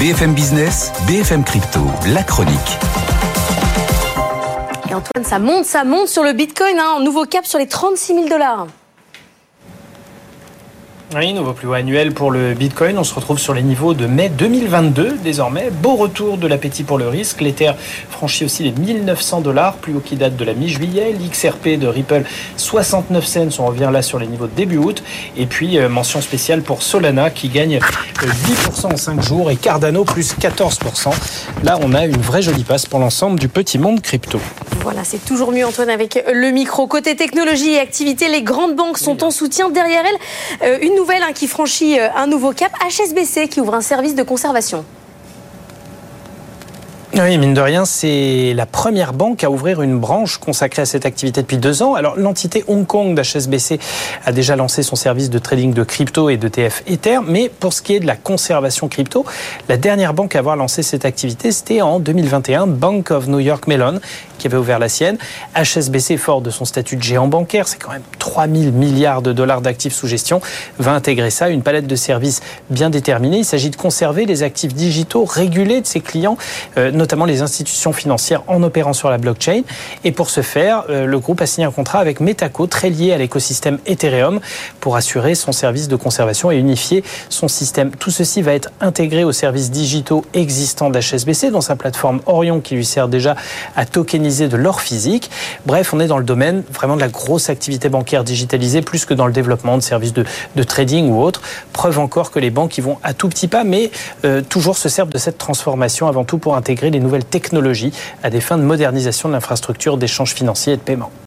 BFM Business, BFM Crypto, la chronique. Et Antoine, ça monte, ça monte sur le Bitcoin, hein, nouveau cap sur les 36 000 dollars. Oui, nouveau plus haut annuel pour le Bitcoin. On se retrouve sur les niveaux de mai 2022 désormais. Beau retour de l'appétit pour le risque. L'Ether franchit aussi les 1900 dollars, plus haut qui date de la mi-juillet. L'XRP de Ripple, 69 cents. On revient là sur les niveaux de début août. Et puis, euh, mention spéciale pour Solana qui gagne 10% en 5 jours et Cardano plus 14%. Là, on a une vraie jolie passe pour l'ensemble du petit monde crypto. Voilà, c'est toujours mieux Antoine avec le micro. Côté technologie et activité, les grandes banques sont en soutien. Derrière elles, euh, une nouvelle hein, qui franchit euh, un nouveau cap, HSBC qui ouvre un service de conservation. Oui, mine de rien, c'est la première banque à ouvrir une branche consacrée à cette activité depuis deux ans. Alors, l'entité Hong Kong d'HSBC a déjà lancé son service de trading de crypto et de TF Ether. Mais pour ce qui est de la conservation crypto, la dernière banque à avoir lancé cette activité, c'était en 2021, Bank of New York Mellon, qui avait ouvert la sienne. HSBC, fort de son statut de géant bancaire, c'est quand même 3000 milliards de dollars d'actifs sous gestion, va intégrer ça, une palette de services bien déterminée. Il s'agit de conserver les actifs digitaux régulés de ses clients, euh, notamment les institutions financières en opérant sur la blockchain. Et pour ce faire, euh, le groupe a signé un contrat avec Metaco, très lié à l'écosystème Ethereum, pour assurer son service de conservation et unifier son système. Tout ceci va être intégré aux services digitaux existants d'HSBC, dans sa plateforme Orion, qui lui sert déjà à tokeniser de l'or physique. Bref, on est dans le domaine vraiment de la grosse activité bancaire digitalisée, plus que dans le développement de services de, trading ou autres. Preuve encore que les banques y vont à tout petit pas, mais euh, toujours se servent de cette transformation avant tout pour intégrer les nouvelles technologies à des fins de modernisation de l'infrastructure d'échange financier et de paiement.